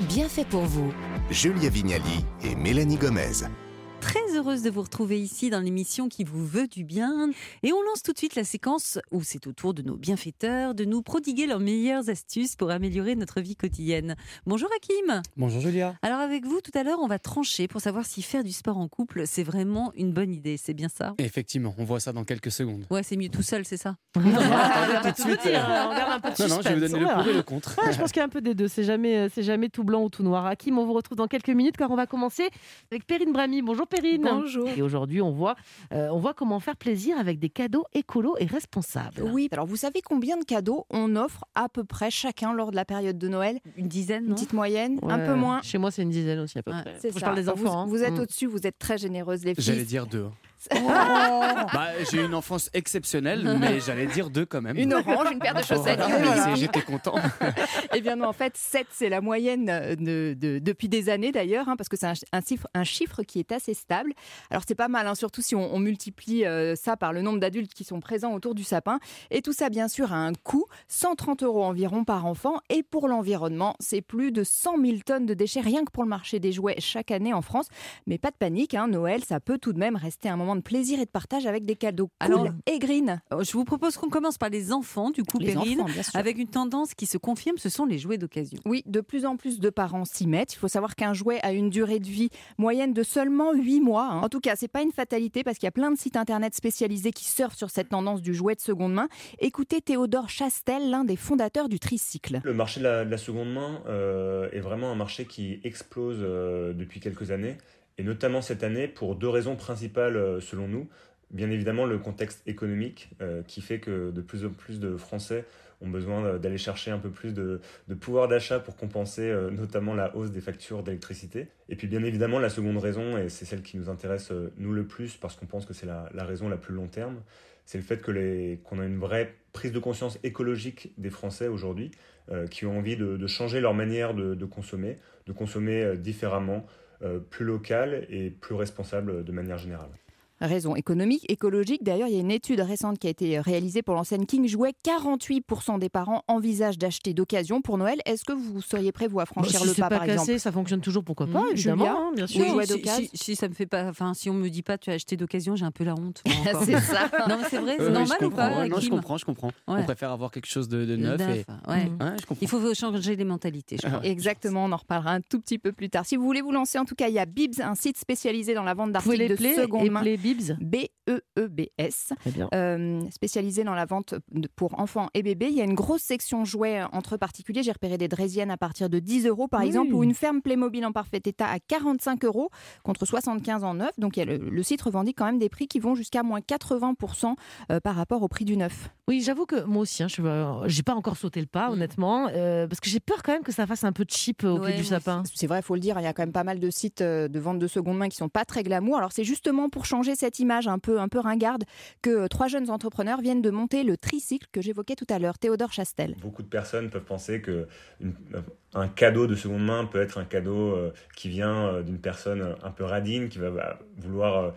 bien fait pour vous. Julia Vignali et Mélanie Gomez. Très heureuse de vous retrouver ici dans l'émission qui vous veut du bien. Et on lance tout de suite la séquence où c'est au tour de nos bienfaiteurs de nous prodiguer leurs meilleures astuces pour améliorer notre vie quotidienne. Bonjour Hakim. Bonjour Julia. Alors avec vous, tout à l'heure, on va trancher pour savoir si faire du sport en couple, c'est vraiment une bonne idée. C'est bien ça? Effectivement, on voit ça dans quelques secondes. Ouais, c'est mieux tout seul, c'est ça? Tout de suite. Dire, on garde un peu de non, non, je vais vous donner le pour et le contre. Ouais, je pense qu'il y a un peu des deux. C'est jamais, c'est jamais tout blanc ou tout noir. Hakim, on vous retrouve dans quelques minutes car on va commencer avec Perrine Brami. Bonjour Perrine. Bonjour. Et aujourd'hui, on voit, euh, on voit comment faire plaisir avec des cadeaux écolos et responsables. Oui, alors vous savez combien de cadeaux on offre à peu près chacun lors de la période de Noël? Une dizaine, Une non? petite moyenne Un peu moins Chez moi, c'est une dizaine aussi à peu Ouais, près. C'est Je ça. parle des Vous- enfants. hein. Vous, êtes Mm. au-dessus, vous êtes très généreuses les J'allais filles. dire deux. Bah, j'ai eu une enfance exceptionnelle, mais j'allais dire deux quand même. Une orange, une paire de chaussettes. Voilà. J'étais content. Eh bien non, en fait, 7, c'est la moyenne euh, de, de- depuis des années d'ailleurs, hein, parce que c'est un, un chiffre, un chiffre qui est assez stable. Alors c'est pas mal, hein, surtout si on, on multiplie euh, ça par le nombre d'adultes qui sont présents autour du sapin. Et tout ça, bien sûr, a un coût, 130 euros environ par enfant. Et pour l'environnement, c'est plus de 100 000 tonnes de déchets rien que pour le marché des jouets chaque année en France. Mais pas de panique, hein, Noël, ça peut tout de même rester un moment de plaisir et de partage avec des cadeaux cool Alors, et green. Euh, Je vous propose qu'on commence par les enfants, du coup, Les Perrine, enfants, bien sûr. avec une tendance qui se confirme, ce sont les jouets d'occasion. Oui, de plus en plus de parents s'y mettent. Il faut savoir qu'un jouet a une durée de vie moyenne de seulement 8 mois. hein. En tout cas, c'est pas une fatalité parce qu'il y a plein de sites internet spécialisés qui surfent sur cette tendance du jouet de seconde main. Écoutez Théodore Chastel, l'un des fondateurs du tricycle. Le marché de la, de la seconde main euh, est vraiment un marché qui explose euh, depuis quelques années, et notamment cette année pour deux raisons principales euh, selon nous. Bien évidemment, le contexte économique euh, qui fait que de plus en plus de Français ont besoin euh, d'aller chercher un peu plus de, de pouvoir d'achat pour compenser notamment la hausse des factures d'électricité. Et puis bien évidemment, la seconde raison, et c'est celle qui nous intéresse nous le plus parce qu'on pense que c'est la, raison la plus long terme, c'est le fait que les- qu'on a une vraie prise de conscience écologique des Français aujourd'hui, qui ont envie de, changer leur manière de, consommer, de consommer différemment, plus local et plus responsable de manière générale. Raison économique, écologique. D'ailleurs, il y a une étude récente qui a été réalisée pour l'enseigne King Jouet. 48% des parents envisagent d'acheter d'occasion pour Noël. Est-ce que vous seriez prêt, vous, à Bah, franchir si le pas, pas par cassé, exemple ça fonctionne toujours, pourquoi pas, Mmh, évidemment, Julia hein, bien sûr. Oui, si, d'occasion. si- si ça me fait pas, enfin, si on me dit pas tu as acheté d'occasion, j'ai un peu la honte. c'est ça. non, c'est vrai, c'est normal je ou pas comprends. Ouais, Non, je comprends, je comprends. Ouais. On préfère avoir quelque chose de, de neuf. Neuf, et... ouais. Mmh. Ouais, je comprends. Il faut changer les mentalités, je crois. Exactement, on en reparlera un tout petit peu plus tard. Si vous voulez vous lancer, en tout cas, il y a Bibs, un site spécialisé dans la vente d'articles les de seconde main. Bibs B-E-E-B-S. Très bien. euh, spécialisé dans la vente pour enfants et bébés. Il y a une grosse section jouets entre particuliers. J'ai repéré des draisiennes à partir de 10 euros par Oui. exemple, ou une ferme Playmobil en parfait état à 45 euros contre 75 en neuf. Donc il y a le, le site revendique quand même des prix qui vont jusqu'à moins 80% euh, par rapport au prix du neuf. Oui, j'avoue que moi aussi, hein, je n'ai pas encore sauté le pas, honnêtement, euh, parce que j'ai peur quand même que ça fasse un peu cheap euh, au Ouais, pied du sapin. C'est vrai, il faut le dire, il y a quand même pas mal de sites de vente de seconde main qui sont pas très glamour. Alors c'est justement pour changer cette image un peu, un peu ringarde que euh, trois jeunes entrepreneurs viennent de monter le tricycle que j'évoquais tout à l'heure, Théodore Chastel. Beaucoup de personnes peuvent penser que un cadeau de seconde main peut être un cadeau euh, qui vient euh, d'une personne un peu radine, qui va vouloir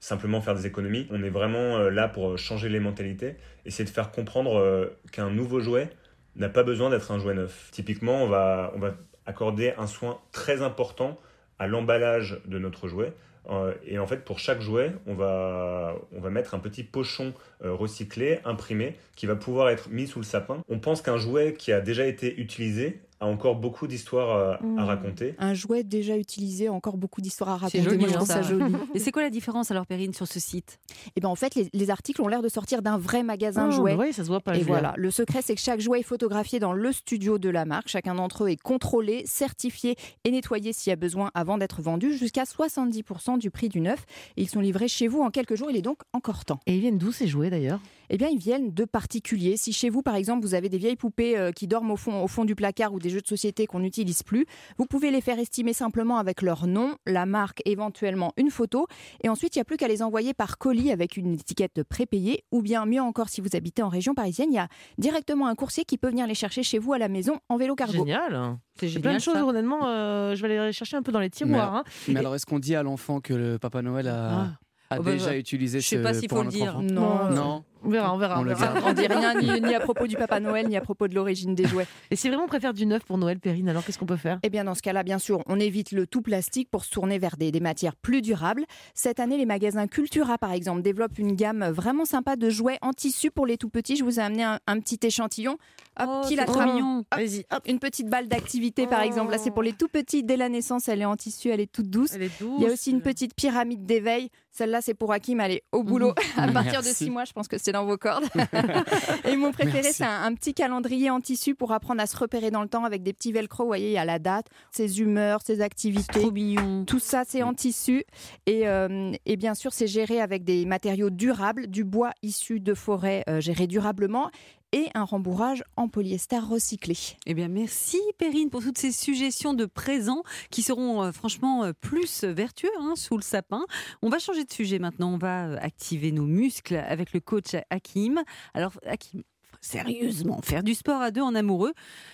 simplement faire des économies. On est vraiment là pour changer les mentalités, essayer de faire comprendre qu'un nouveau jouet n'a pas besoin d'être un jouet neuf. Typiquement, on va, on va accorder un soin très important à l'emballage de notre jouet. Euh, et en fait, pour chaque jouet, on va, on va mettre un petit pochon euh, recyclé, imprimé, qui va pouvoir être mis sous le sapin. On pense qu'un jouet qui a déjà été utilisé a encore beaucoup d'histoires euh, Mmh. à raconter. Un jouet déjà utilisé, encore beaucoup d'histoires à C'est raconter. joli, Moi, je hein, ça ça. joli. Et c'est quoi la différence alors, Perrine, sur ce site? Et ben en fait, les, les articles ont l'air de sortir d'un vrai magasin jouets. bah oui, ça se voit pas. Et voilà, le secret c'est que chaque jouet est photographié dans le studio de la marque. Chacun d'entre eux est contrôlé, certifié et nettoyé s'il y a besoin avant d'être vendu, jusqu'à 70% du prix du neuf. Et ils sont livrés chez vous en quelques jours, il est donc encore temps. Et ils viennent d'où ces jouets d'ailleurs? Eh bien, ils viennent de particuliers. Si chez vous, par exemple, vous avez des vieilles poupées euh, qui dorment au fond, au fond du placard ou des jeux de société qu'on n'utilise plus, vous pouvez les faire estimer simplement avec leur nom, la marque, éventuellement une photo. Et ensuite, il n'y a plus qu'à les envoyer par colis avec une étiquette prépayée. Ou bien, mieux encore, si vous habitez en région parisienne, il y a directement un coursier qui peut venir les chercher chez vous à la maison en vélo cargo. Génial. C'est J'ai plein de choses, honnêtement. euh, je vais aller les chercher un peu dans les tiroirs. hein. Mais alors, est-ce qu'on dit à l'enfant que le Papa Noël a, Ah. a Oh bah, déjà bah, utilisé je sais ce pas s'il faut le dire. enfant Non, Non. On verra, on verra. On on verra. verra. On dit rien ni, ni à propos du Papa Noël, ni à propos de l'origine des jouets. Et si vraiment on préfère du neuf pour Noël, Perrine, alors qu'est-ce qu'on peut faire? Eh bien, dans ce cas-là, bien sûr, on évite le tout plastique pour se tourner vers des, des matières plus durables. Cette année, les magasins Cultura, par exemple, développent une gamme vraiment sympa de jouets en tissu pour les tout petits. Je vous ai amené un, un petit échantillon. Hop, Oh, qui l'attrape. Vas-y. Une petite balle d'activité, par Oh. exemple. Là, c'est pour les tout petits. Dès la naissance, elle est en tissu, elle est toute douce. Elle est douce. Il y a aussi une petite pyramide d'éveil. Celle-là, c'est pour Hakim. Elle est au boulot. À partir de six mois, je pense que c'est dans vos cordes. Et mon préféré, c'est un, un petit calendrier en tissu pour apprendre à se repérer dans le temps avec des petits velcro. Vous voyez, il y a la date, ses humeurs, ses activités. trop mignon. Tout ça, c'est en tissu. Et, euh, et bien sûr, c'est géré avec des matériaux durables, du bois issu de forêts euh, géré durablement et un rembourrage en polyester recyclé. Eh bien, merci Perrine pour toutes ces suggestions de présents qui seront euh, franchement euh, plus vertueux hein, sous le sapin. On va changer de sujet maintenant. On va euh, activer nos muscles avec le coach Hakim. Alors, Hakim. Sérieusement, faire du sport à deux en amoureux,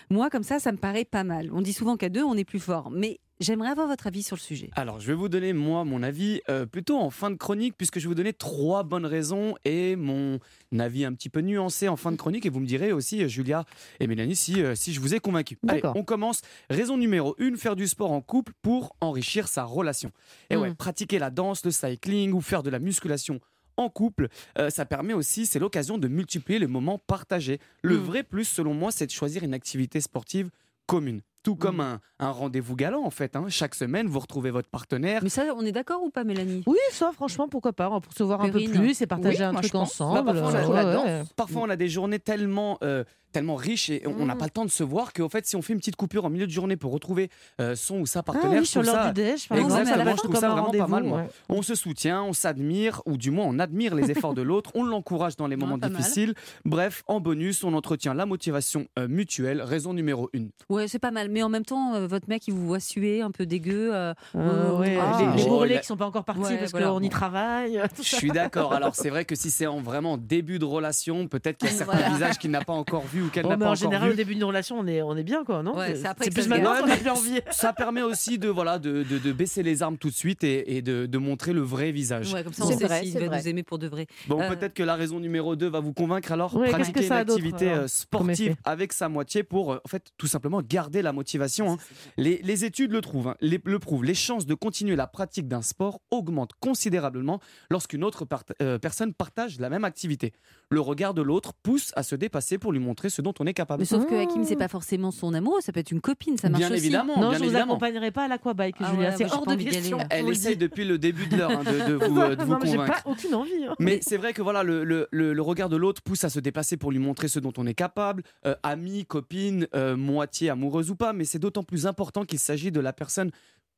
moi comme ça, ça me paraît pas mal. On dit souvent qu'à deux, on est plus fort. Mais j'aimerais avoir votre avis sur le sujet. Alors, je vais vous donner, moi, mon avis euh, plutôt en fin de chronique, puisque je vais vous donner trois bonnes raisons et mon avis un petit peu nuancé en fin de chronique. Et vous me direz aussi, euh, Julia et Mélanie, si, euh, si je vous ai convaincu. Allez, on commence. Raison numéro une, faire du sport en couple pour enrichir sa relation. Et ouais, Mm. pratiquer la danse, le cycling ou faire de la musculation en couple, euh, ça permet aussi, c'est l'occasion de multiplier les moments partagés. Le Mm. vrai plus, selon moi, c'est de choisir une activité sportive commune. Tout comme Mm. un, un rendez-vous galant, en fait. hein. Chaque semaine, vous retrouvez votre partenaire. Mais ça, on est d'accord ou pas, Mélanie? Oui, ça, franchement, pourquoi pas Pour se voir un peu plus et partager Oui, un truc ensemble. Bah, parfois, on a- on ouais, adore. ouais. Parfois, on a des journées tellement, euh, tellement riches et on n'a Mm. pas le temps de se voir qu'au fait, si on fait une petite coupure en milieu de journée pour retrouver euh, son ou sa Ah partenaire, oui, je sur l'heure ça- du déj, par Exactement, je trouve ça vraiment pas mal, rendez-vous, moi. ouais. on se soutient, on s'admire, ou du moins on admire les efforts de l'autre, on l'encourage dans les moments mal. difficiles. Bref, en bonus, on entretient la motivation euh, mutuelle, raison numéro une. Ouais, c'est pas mal. Mais en même temps, euh, votre mec, il vous voit suer, un peu dégueu. euh, Euh, ouais, Ah. les, les Oh, a- qui sont pas encore partis Ouais, parce voilà. qu'on y travaille. tout Je suis d'accord. Alors c'est vrai que si c'est en vraiment début de relation, peut-être qu'il y a certains Voilà. visages qu'il n'a pas encore vu ou qu'elle Bon, n'a pas en encore général, vu. au début d'une relation, on est, on est bien, quoi, non? Ouais, c'est plus maintenant qu'on a plus envie. Ça permet aussi de voilà de, de- de baisser les armes tout de suite et, et de, de montrer le vrai visage. Ouais, comme ça, on C'est sait vrai, s'il va nous aimer pour de vrai. Bon, Euh, peut-être que la raison numéro 2 va vous convaincre alors. Pratiquer une activité euh, sportive avec sa moitié pour, euh, en fait, tout simplement garder la motivation. Hein. Les, les études le, trouvent, hein, les- le prouvent. Les chances de continuer la pratique d'un sport augmentent considérablement lorsqu'une autre part- euh, personne partage la même activité. Le regard de l'autre pousse à se dépasser pour lui montrer ce dont on est capable. Mais sauf que. Hakim, c'est pas forcément son amoureux, ça peut être une copine, ça marche Bien aussi. évidemment, Non, bien je vous évidemment. accompagnerai pas à l'aquabike, Ah ouais, c'est hors de question. aller. je Elle dis. depuis le début de l'heure hein, de, de vous, euh, de vous non, mais j'ai convaincre. pas aucune envie. hein. Mais c'est vrai que voilà, le, le- le- le regard de l'autre pousse à se déplacer pour lui montrer ce dont on est capable, euh, ami, copine, euh, moitié amoureuse ou pas, mais c'est d'autant plus important qu'il s'agit de la personne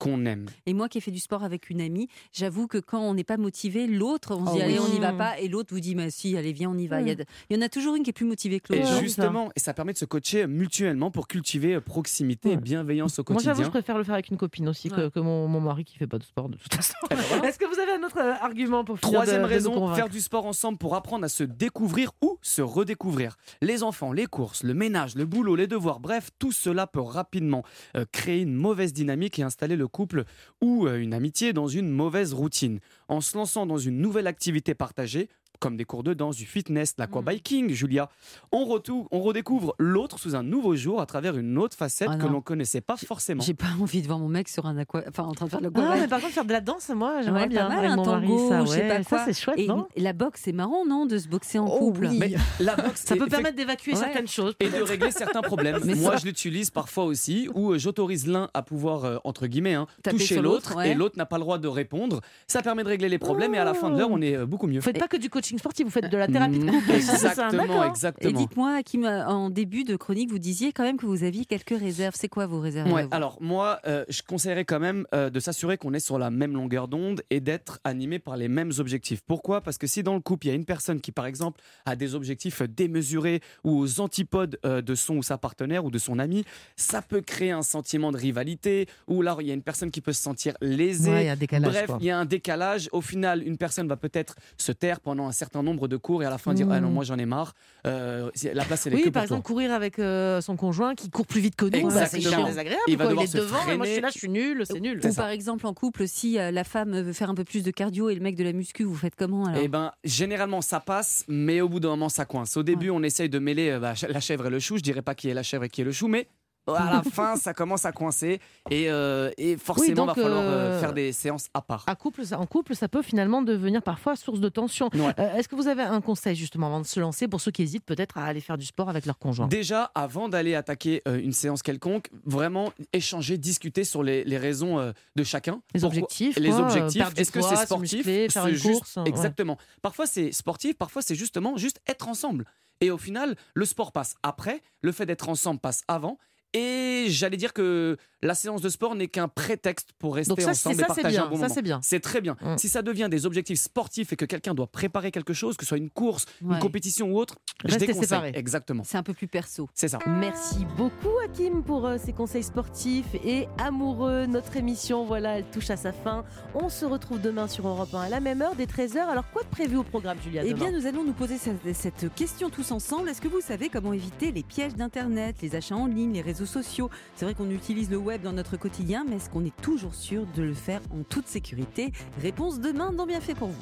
qu'on aime. Et moi qui ai fait du sport avec une amie, j'avoue que quand on n'est pas motivé, l'autre, on se Oh dit oui. allez, on n'y va Mm. pas, et l'autre vous dit mais si, allez, viens, on y va. Mm. Il, y a de- il y en a toujours une qui est plus motivée que Et l'autre. Ouais, justement, et ça permet de se coacher mutuellement pour cultiver euh, proximité et bienveillance au Moi, j'avoue, quotidien. je préfère le faire avec une copine aussi que, Ouais. que mon, mon mari qui fait pas de sport de toute façon. Ben voilà. Est-ce que vous avez un autre euh, argument pour finir Troisième de, raison, faire du sport ensemble pour apprendre à se découvrir ou se redécouvrir. Les enfants, les courses, le ménage, le boulot, les devoirs, bref, tout cela peut rapidement euh, créer une mauvaise dynamique et installer le couple ou euh, une amitié dans une mauvaise routine. En se lançant dans une nouvelle activité partagée, comme des cours de danse, du fitness, l'aquabiking, Julia, on, retou- on redécouvre l'autre sous un nouveau jour à travers une autre facette Ah que l'on connaissait pas forcément. J'ai pas envie de voir mon mec sur un aqua, enfin en train de faire le Ah, mais par contre, faire de la danse, moi, j'aimerais Ouais, bien pas mal, un tango, Ça, je sais pas quoi. ça c'est chouette, Et non la boxe, c'est marrant, non, de se boxer en Oh couple. oui. Mais la boxe, Ça peut permettre d'évacuer Ouais. certaines choses. et de régler certains problèmes. Mais Moi, ça- je l'utilise parfois aussi, où euh, j'autorise l'un à pouvoir, euh, entre guillemets, hein, Taper toucher sur l'autre, et l'autre n'a pas le droit de répondre. Ça permet de régler les problèmes, et à la fin de l'heure, on est euh, beaucoup mieux. Faites pas que du coaching sportif, vous faites de la thérapie de Mm, couple. Exactement, d'accord. Et exactement. dites-moi, Hakim, euh, en début de chronique, vous disiez quand même que vous aviez quelques réserves. C'est quoi vos réserves Ouais, alors moi, euh, je conseillerais quand même euh, de s'assurer qu'on est sur la même longueur d'onde et d'être animé par les mêmes objectifs. Pourquoi? Parce que si dans le couple, il y a une personne qui, par exemple, a des objectifs démesurés ou aux antipodes euh, de son ou sa partenaire ou de son ami, ça peut créer un sentiment de rivalité, ou là, il y a une personne qui peut se sentir lésée. Ouais, il y a un décalage. Bref, il y a un décalage. Au final, une personne va peut-être se taire pendant un certain nombre de cours et à la fin dire Mmh. ah non moi j'en ai marre. Euh, la place elle est que Oui, pour par toi. exemple, courir avec euh, son conjoint qui court plus vite que nous, bah, c'est désagréable. Il va devoir est se devant, et moi je suis là, je suis nul, c'est nul. Ou ça. par exemple en couple, si euh, la femme veut faire un peu plus de cardio et le mec de la muscu, vous faites comment alors? Eh ben, généralement, ça passe, mais au bout d'un moment, ça coince. Au début, on essaye de mêler euh, bah, la chèvre et le chou. Je dirais pas qui est la chèvre et qui est le chou, mais à la fin, ça commence à coincer. Et, euh, et forcément, donc, va falloir euh, euh, faire des séances à part. À couple, en couple, ça peut finalement devenir parfois source de tension. Ouais. Euh, Est-ce que vous avez un conseil justement avant de se lancer pour ceux qui hésitent peut-être à aller faire du sport avec leur conjoint? Déjà, avant d'aller attaquer une séance quelconque, vraiment échanger, discuter sur les, les raisons de chacun. Les Pourquoi- objectifs, Les quoi, objectifs. Est-ce que c'est sportif muscler, faire une juste- course, ouais. Exactement. Parfois, c'est sportif, parfois, c'est justement juste être ensemble. Et au final, le sport passe après, le fait d'être ensemble passe avant. Et j'allais dire que la séance de sport n'est qu'un prétexte pour rester Donc ça, ensemble c'est- et ça, c'est partager bien, un bon ça, moment. c'est bien. C'est très bien. Mm. Si ça devient des objectifs sportifs et que quelqu'un doit préparer quelque chose, que ce soit une course, Ouais. une compétition ou autre, je Restez déconseille. séparés. Exactement. C'est un peu plus perso. C'est ça. Merci beaucoup Hakim pour euh, ces conseils sportifs et amoureux. Notre émission, voilà, elle touche à sa fin. On se retrouve demain sur Europe 1 à la même heure, dès 13h. Alors quoi de prévu au programme, Julia Eh demain bien, nous allons nous poser cette, cette question tous ensemble. Est-ce que vous savez comment éviter les pièges d'Internet, les achats en ligne, les réseaux sociaux C'est vrai qu'on utilise le web dans notre quotidien, mais est-ce qu'on est toujours sûr de le faire en toute sécurité? Réponse demain dans Bien fait pour vous.